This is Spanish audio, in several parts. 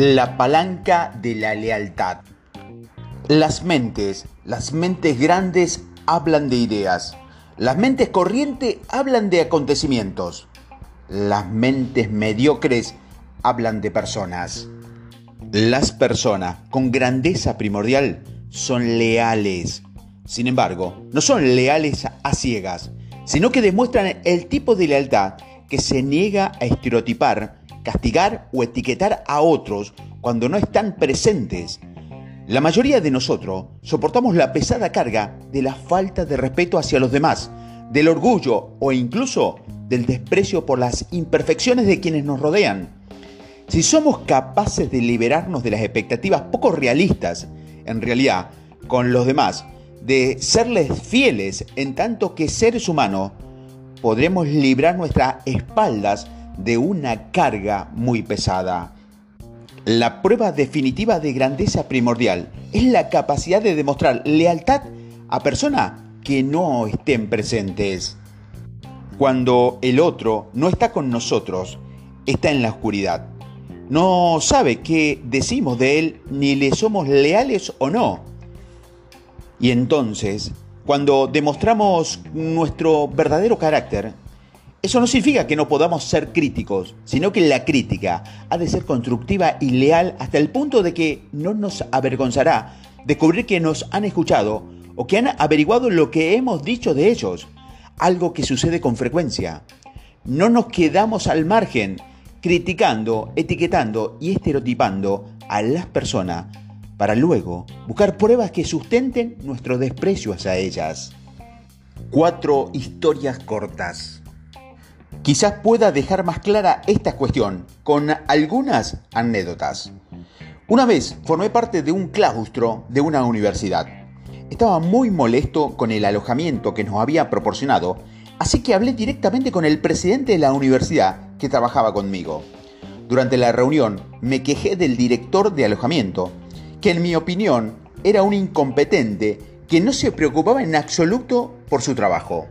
La palanca de la lealtad. Las mentes, las mentes grandes hablan de ideas. Las mentes corrientes hablan de acontecimientos. Las mentes mediocres hablan de personas. Las personas con grandeza primordial son leales. Sin embargo, no son leales a ciegas, sino que demuestran el tipo de lealtad que se niega a estereotipar castigar o etiquetar a otros cuando no están presentes. La mayoría de nosotros soportamos la pesada carga de la falta de respeto hacia los demás, del orgullo o incluso del desprecio por las imperfecciones de quienes nos rodean. Si somos capaces de liberarnos de las expectativas poco realistas, en realidad, con los demás, de serles fieles en tanto que seres humanos, podremos librar nuestras espaldas de una carga muy pesada. La prueba definitiva de grandeza primordial es la capacidad de demostrar lealtad a personas que no estén presentes. Cuando el otro no está con nosotros, está en la oscuridad. No sabe qué decimos de él ni le somos leales o no. Y entonces, cuando demostramos nuestro verdadero carácter, eso no significa que no podamos ser críticos, sino que la crítica ha de ser constructiva y leal hasta el punto de que no nos avergonzará descubrir que nos han escuchado o que han averiguado lo que hemos dicho de ellos, algo que sucede con frecuencia. No nos quedamos al margen criticando, etiquetando y estereotipando a las personas para luego buscar pruebas que sustenten nuestro desprecio hacia ellas. Cuatro historias cortas. Quizás pueda dejar más clara esta cuestión con algunas anécdotas. Una vez formé parte de un claustro de una universidad. Estaba muy molesto con el alojamiento que nos había proporcionado, así que hablé directamente con el presidente de la universidad que trabajaba conmigo. Durante la reunión me quejé del director de alojamiento, que en mi opinión era un incompetente que no se preocupaba en absoluto por su trabajo.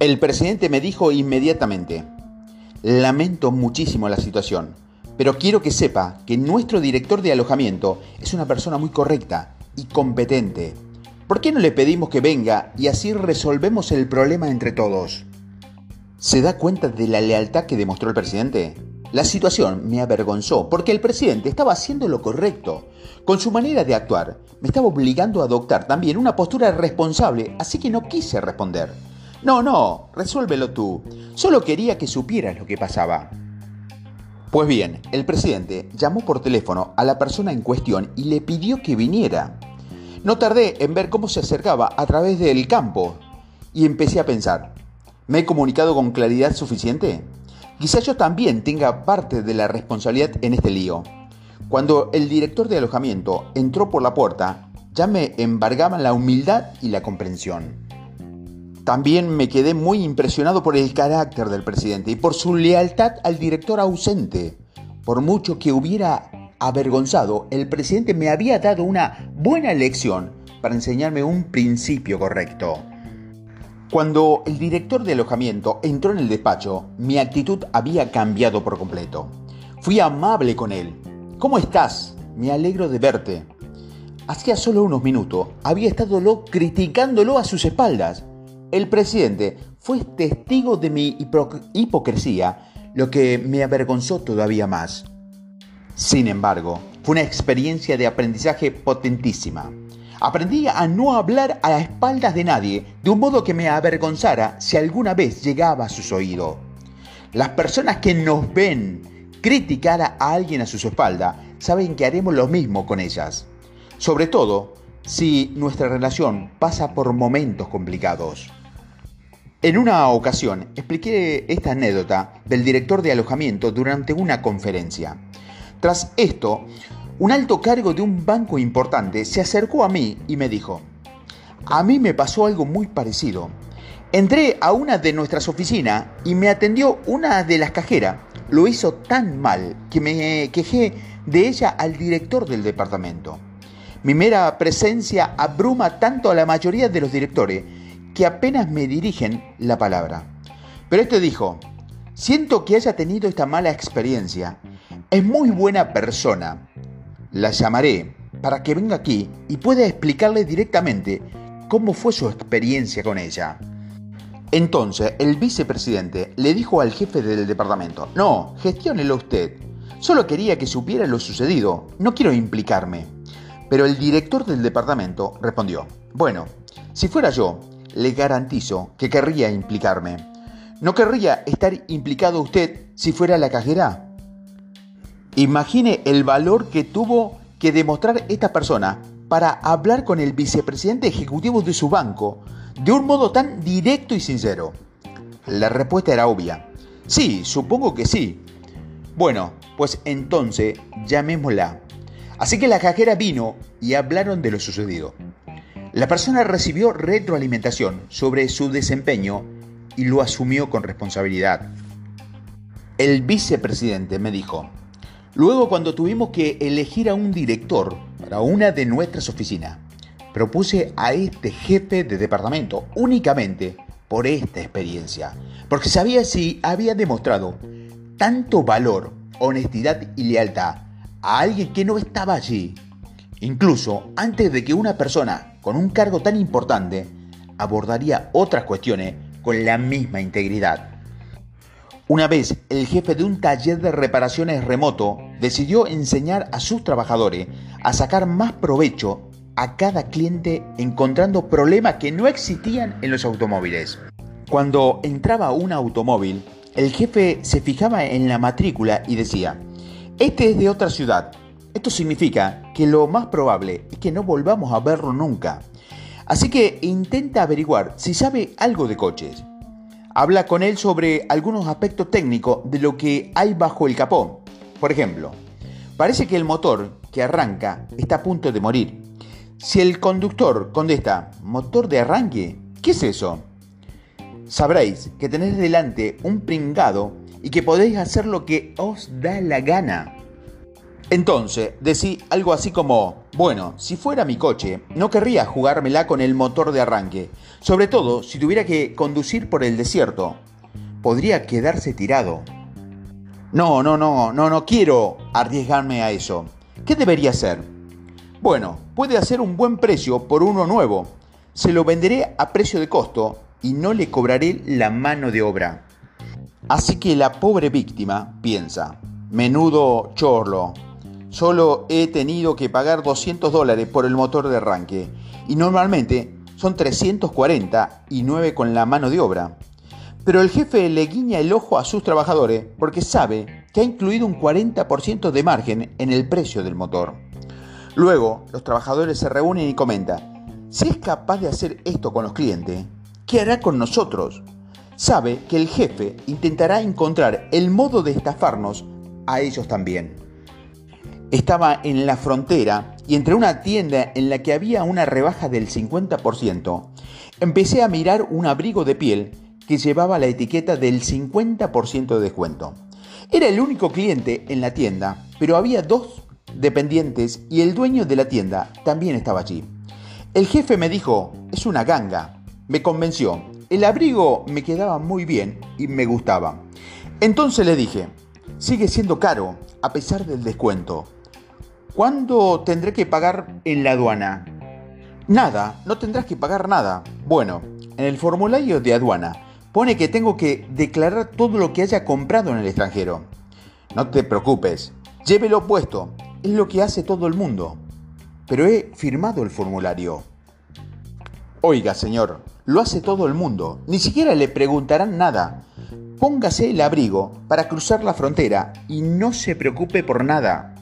El presidente me dijo inmediatamente, lamento muchísimo la situación, pero quiero que sepa que nuestro director de alojamiento es una persona muy correcta y competente. ¿Por qué no le pedimos que venga y así resolvemos el problema entre todos? ¿Se da cuenta de la lealtad que demostró el presidente? La situación me avergonzó porque el presidente estaba haciendo lo correcto. Con su manera de actuar, me estaba obligando a adoptar también una postura responsable, así que no quise responder. No, no, resuélvelo tú. Solo quería que supieras lo que pasaba. Pues bien, el presidente llamó por teléfono a la persona en cuestión y le pidió que viniera. No tardé en ver cómo se acercaba a través del campo y empecé a pensar, ¿me he comunicado con claridad suficiente? Quizá yo también tenga parte de la responsabilidad en este lío. Cuando el director de alojamiento entró por la puerta, ya me embargaban la humildad y la comprensión. También me quedé muy impresionado por el carácter del presidente y por su lealtad al director ausente. Por mucho que hubiera avergonzado, el presidente me había dado una buena lección para enseñarme un principio correcto. Cuando el director de alojamiento entró en el despacho, mi actitud había cambiado por completo. Fui amable con él. ¿Cómo estás? Me alegro de verte. Hacía solo unos minutos había estado criticándolo a sus espaldas el presidente fue testigo de mi hipocresía, lo que me avergonzó todavía más. Sin embargo, fue una experiencia de aprendizaje potentísima. Aprendí a no hablar a las espaldas de nadie de un modo que me avergonzara si alguna vez llegaba a sus oídos. Las personas que nos ven criticar a alguien a sus espaldas saben que haremos lo mismo con ellas. Sobre todo si nuestra relación pasa por momentos complicados. En una ocasión expliqué esta anécdota del director de alojamiento durante una conferencia. Tras esto, un alto cargo de un banco importante se acercó a mí y me dijo, a mí me pasó algo muy parecido. Entré a una de nuestras oficinas y me atendió una de las cajeras. Lo hizo tan mal que me quejé de ella al director del departamento. Mi mera presencia abruma tanto a la mayoría de los directores que apenas me dirigen la palabra. Pero este dijo, siento que haya tenido esta mala experiencia. es muy buena persona. La llamaré para que venga aquí y pueda explicarle directamente cómo fue su experiencia con ella. Entonces el vicepresidente le dijo al jefe del departamento, no, gestiónelo usted. Solo quería que supiera lo sucedido, no quiero implicarme. Pero el director del departamento respondió, bueno, si fuera yo, le garantizo que querría implicarme. ¿No querría estar implicado usted si fuera la cajera? Imagine el valor que tuvo que demostrar esta persona para hablar con el vicepresidente ejecutivo de su banco de un modo tan directo y sincero. La respuesta era obvia. Sí, supongo que sí. Bueno, pues entonces llamémosla. Así que la cajera vino y hablaron de lo sucedido. La persona recibió retroalimentación sobre su desempeño y lo asumió con responsabilidad. El vicepresidente me dijo, luego cuando tuvimos que elegir a un director para una de nuestras oficinas, propuse a este jefe de departamento únicamente por esta experiencia, porque sabía si había demostrado tanto valor, honestidad y lealtad a alguien que no estaba allí, incluso antes de que una persona con un cargo tan importante abordaría otras cuestiones con la misma integridad. Una vez el jefe de un taller de reparaciones remoto decidió enseñar a sus trabajadores a sacar más provecho a cada cliente encontrando problemas que no existían en los automóviles. Cuando entraba un automóvil, el jefe se fijaba en la matrícula y decía, este es de otra ciudad. Esto significa que lo más probable es que no volvamos a verlo nunca. Así que intenta averiguar si sabe algo de coches. Habla con él sobre algunos aspectos técnicos de lo que hay bajo el capó. Por ejemplo, parece que el motor que arranca está a punto de morir si el conductor contesta motor de arranque, ¿qué es eso? Sabréis que tenéis delante un pringado y que podéis hacer lo que os da la gana. Entonces, decí algo así como, bueno, si fuera mi coche, no querría jugármela con el motor de arranque, sobre todo si tuviera que conducir por el desierto. Podría quedarse tirado. No, no, no, no, no quiero arriesgarme a eso. ¿Qué debería hacer? Bueno, puede hacer un buen precio por uno nuevo. Se lo venderé a precio de costo y no le cobraré la mano de obra. Así que la pobre víctima piensa, menudo chorlo, solo he tenido que pagar 200 dólares por el motor de arranque y normalmente son 340 y 9 con la mano de obra. Pero el jefe le guiña el ojo a sus trabajadores porque sabe que ha incluido un 40% de margen en el precio del motor. Luego, los trabajadores se reúnen y comentan, si es capaz de hacer esto con los clientes, ¿qué hará con nosotros? Sabe que el jefe intentará encontrar el modo de estafarnos a ellos también. Estaba en la frontera y entre una tienda en la que había una rebaja del 50%, empecé a mirar un abrigo de piel que llevaba la etiqueta del 50% de descuento. Era el único cliente en la tienda, pero había dos dependientes y el dueño de la tienda también estaba allí. El jefe me dijo, es una ganga. Me convenció. El abrigo me quedaba muy bien y me gustaba. Entonces le dije, sigue siendo caro a pesar del descuento. ¿Cuándo tendré que pagar en la aduana? Nada, no tendrás que pagar nada. Bueno, en el formulario de aduana pone que tengo que declarar todo lo que haya comprado en el extranjero. No te preocupes, llévelo puesto es lo que hace todo el mundo. Pero he firmado el formulario. Oiga, señor, lo hace todo el mundo. Ni siquiera le preguntarán nada. Póngase el abrigo para cruzar la frontera y no se preocupe por nada.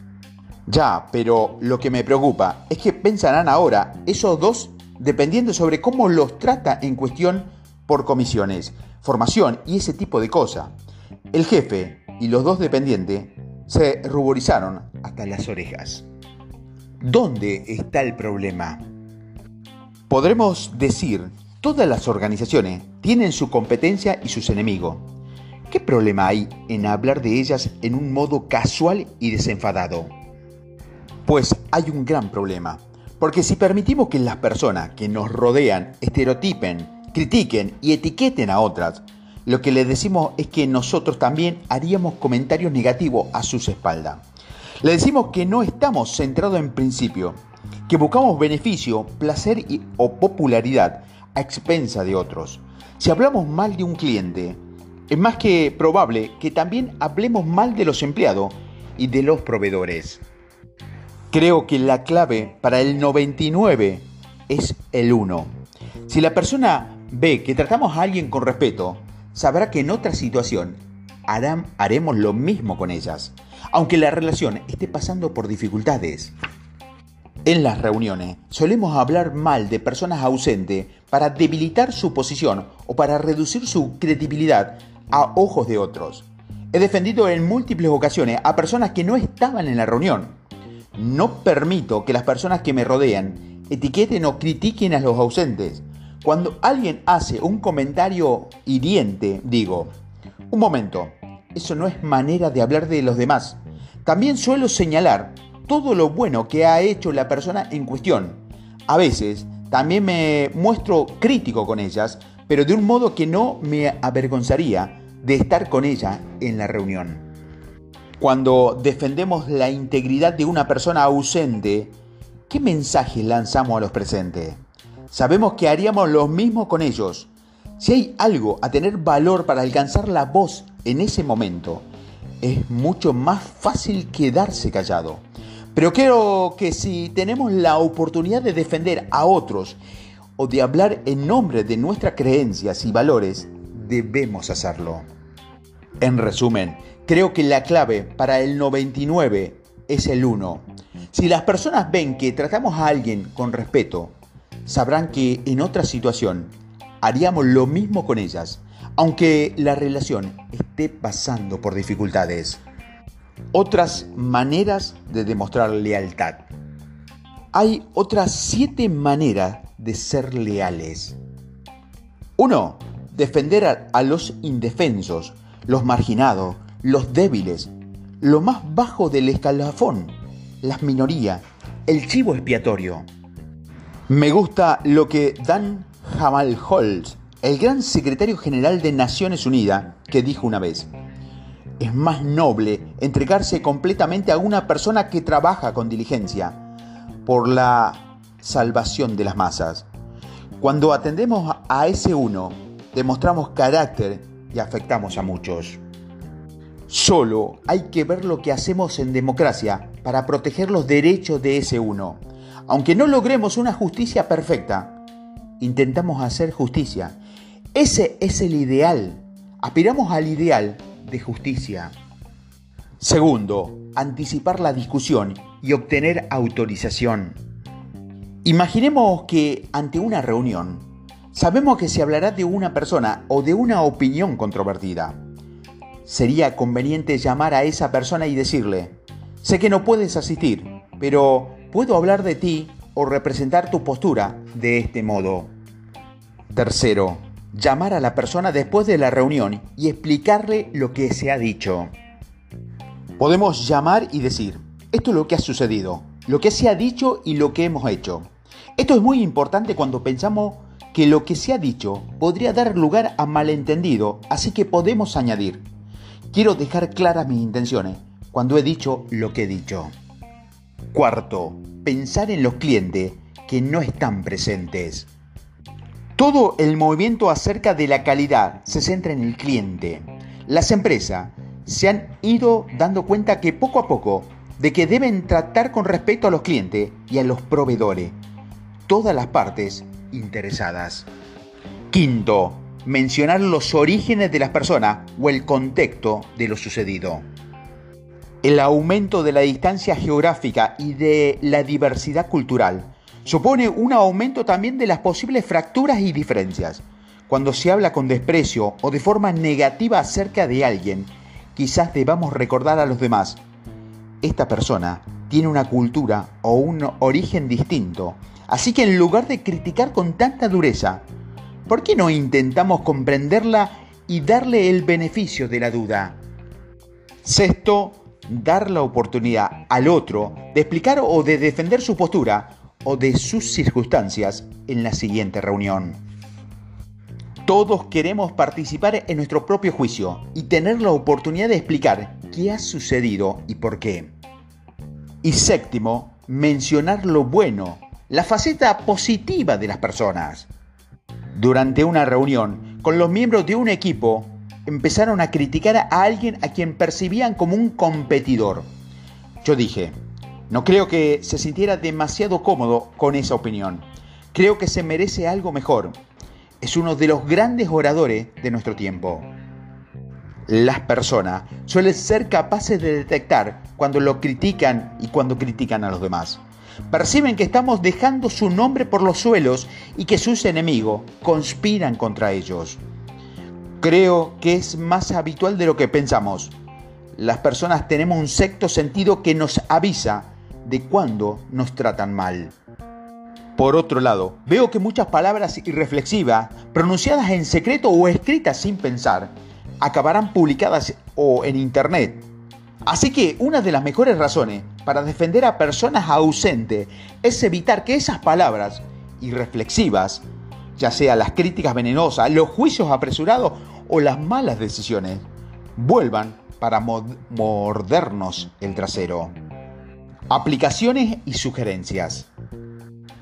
Ya, pero lo que me preocupa es que pensarán ahora esos dos dependiendo sobre cómo los trata en cuestión por comisiones, formación y ese tipo de cosas. El jefe y los dos dependientes se ruborizaron hasta las orejas. ¿Dónde está el problema? Podremos decir, todas las organizaciones tienen su competencia y sus enemigos. ¿Qué problema hay en hablar de ellas en un modo casual y desenfadado? Pues hay un gran problema, porque si permitimos que las personas que nos rodean estereotipen, critiquen y etiqueten a otras, lo que le decimos es que nosotros también haríamos comentarios negativos a sus espaldas. Le decimos que no estamos centrados en principio, que buscamos beneficio, placer o popularidad a expensa de otros. Si hablamos mal de un cliente, es más que probable que también hablemos mal de los empleados y de los proveedores. Creo que la clave para el 99 es el 1. Si la persona ve que tratamos a alguien con respeto, sabrá que en otra situación haremos lo mismo con ellas, aunque la relación esté pasando por dificultades. En las reuniones solemos hablar mal de personas ausentes para debilitar su posición o para reducir su credibilidad a ojos de otros. He defendido en múltiples ocasiones a personas que no estaban en la reunión. No permito que las personas que me rodean etiqueten o critiquen a los ausentes. Cuando alguien hace un comentario hiriente, digo, un momento, eso no es manera de hablar de los demás. También suelo señalar todo lo bueno que ha hecho la persona en cuestión. A veces también me muestro crítico con ellas, pero de un modo que no me avergonzaría de estar con ella en la reunión. Cuando defendemos la integridad de una persona ausente, ¿qué mensaje lanzamos a los presentes? Sabemos que haríamos lo mismo con ellos. Si hay algo a tener valor para alcanzar la voz en ese momento, es mucho más fácil quedarse callado. Pero creo que si tenemos la oportunidad de defender a otros o de hablar en nombre de nuestras creencias y valores, debemos hacerlo. En resumen, creo que la clave para el 99 es el 1. Si las personas ven que tratamos a alguien con respeto, sabrán que en otra situación haríamos lo mismo con ellas, aunque la relación esté pasando por dificultades. Otras maneras de demostrar lealtad. Hay otras siete maneras de ser leales. 1. Defender a, los indefensos, los marginados, los débiles, lo más bajo del escalafón, las minorías, el chivo expiatorio. Me gusta lo que Dan Jamal-Holtz, el gran secretario general de Naciones Unidas, que dijo una vez, es más noble entregarse completamente a una persona que trabaja con diligencia por la salvación de las masas. Cuando atendemos a ese uno, demostramos carácter y afectamos a muchos. Solo hay que ver lo que hacemos en democracia para proteger los derechos de ese uno. Aunque no logremos una justicia perfecta, intentamos hacer justicia. Ese es el ideal. Aspiramos al ideal de justicia. Segundo, anticipar la discusión y obtener autorización. Imaginemos que ante una reunión sabemos que se hablará de una persona o de una opinión controvertida. Sería conveniente llamar a esa persona y decirle, sé que no puedes asistir, pero puedo hablar de ti o representar tu postura de este modo. Tercero, llamar a la persona después de la reunión y explicarle lo que se ha dicho. Podemos llamar y decir, esto es lo que ha sucedido, lo que se ha dicho y lo que hemos hecho. Esto es muy importante cuando pensamos que lo que se ha dicho podría dar lugar a malentendido, así que podemos añadir, quiero dejar claras mis intenciones cuando he dicho lo que he dicho. Cuarto, pensar en los clientes que no están presentes. Todo el movimiento acerca de la calidad se centra en el cliente. Las empresas se han ido dando cuenta que poco a poco de que deben tratar con respeto a los clientes y a los proveedores, todas las partes interesadas. Quinto, mencionar los orígenes de las personas o el contexto de lo sucedido. El aumento de la distancia geográfica y de la diversidad cultural supone un aumento también de las posibles fracturas y diferencias. Cuando se habla con desprecio o de forma negativa acerca de alguien, quizás debamos recordar a los demás, esta persona tiene una cultura o un origen distinto, así que en lugar de criticar con tanta dureza, ¿por qué no intentamos comprenderla y darle el beneficio de la duda? Sexto, dar la oportunidad al otro de explicar o de defender su postura o de sus circunstancias en la siguiente reunión. Todos queremos participar en nuestro propio juicio y tener la oportunidad de explicar qué ha sucedido y por qué. Y séptimo, mencionar lo bueno, la faceta positiva de las personas. Durante una reunión con los miembros de un equipo, empezaron a criticar a alguien a quien percibían como un competidor. Yo dije, no creo que se sintiera demasiado cómodo con esa opinión. Creo que se merece algo mejor es uno de los grandes oradores de nuestro tiempo. Las personas suelen ser capaces de detectar cuando lo critican y cuando critican a los demás. Perciben que estamos dejando su nombre por los suelos y que sus enemigos conspiran contra ellos. Creo que es más habitual de lo que pensamos. Las personas tenemos un sexto sentido que nos avisa de cuando nos tratan mal. Por otro lado, veo que muchas palabras irreflexivas, pronunciadas en secreto o escritas sin pensar, acabarán publicadas o en internet. Así que una de las mejores razones para defender a personas ausentes es evitar que esas palabras irreflexivas, ya sea las críticas venenosas, los juicios apresurados o las malas decisiones, vuelvan para mordernos el trasero. Aplicaciones y sugerencias.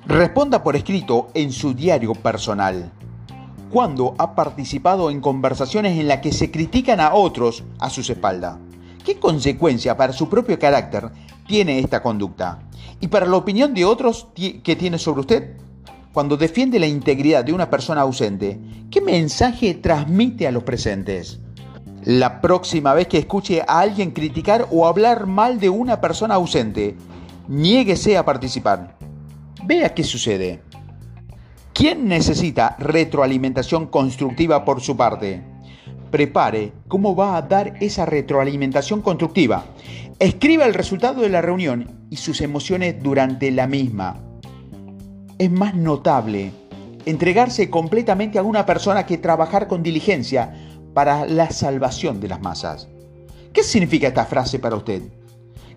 Responda por escrito en su diario personal. ¿Cuándo ha participado en conversaciones en las que se critican a otros a sus espaldas? ¿Qué consecuencia para su propio carácter tiene esta conducta? ¿Y para la opinión de otros que tiene sobre usted? Cuando defiende la integridad de una persona ausente, ¿qué mensaje transmite a los presentes? La próxima vez que escuche a alguien criticar o hablar mal de una persona ausente, niéguese a participar. Vea qué sucede. ¿Quién necesita retroalimentación constructiva por su parte? Prepare cómo va a dar esa retroalimentación constructiva. Escriba el resultado de la reunión y sus emociones durante la misma. Es más notable entregarse completamente a una persona que trabajar con diligencia para la salvación de las masas. ¿Qué significa esta frase para usted?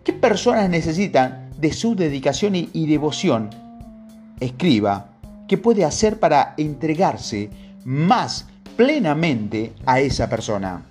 ¿Qué personas necesitan de su dedicación y, devoción escriba qué puede hacer para entregarse más plenamente a esa persona.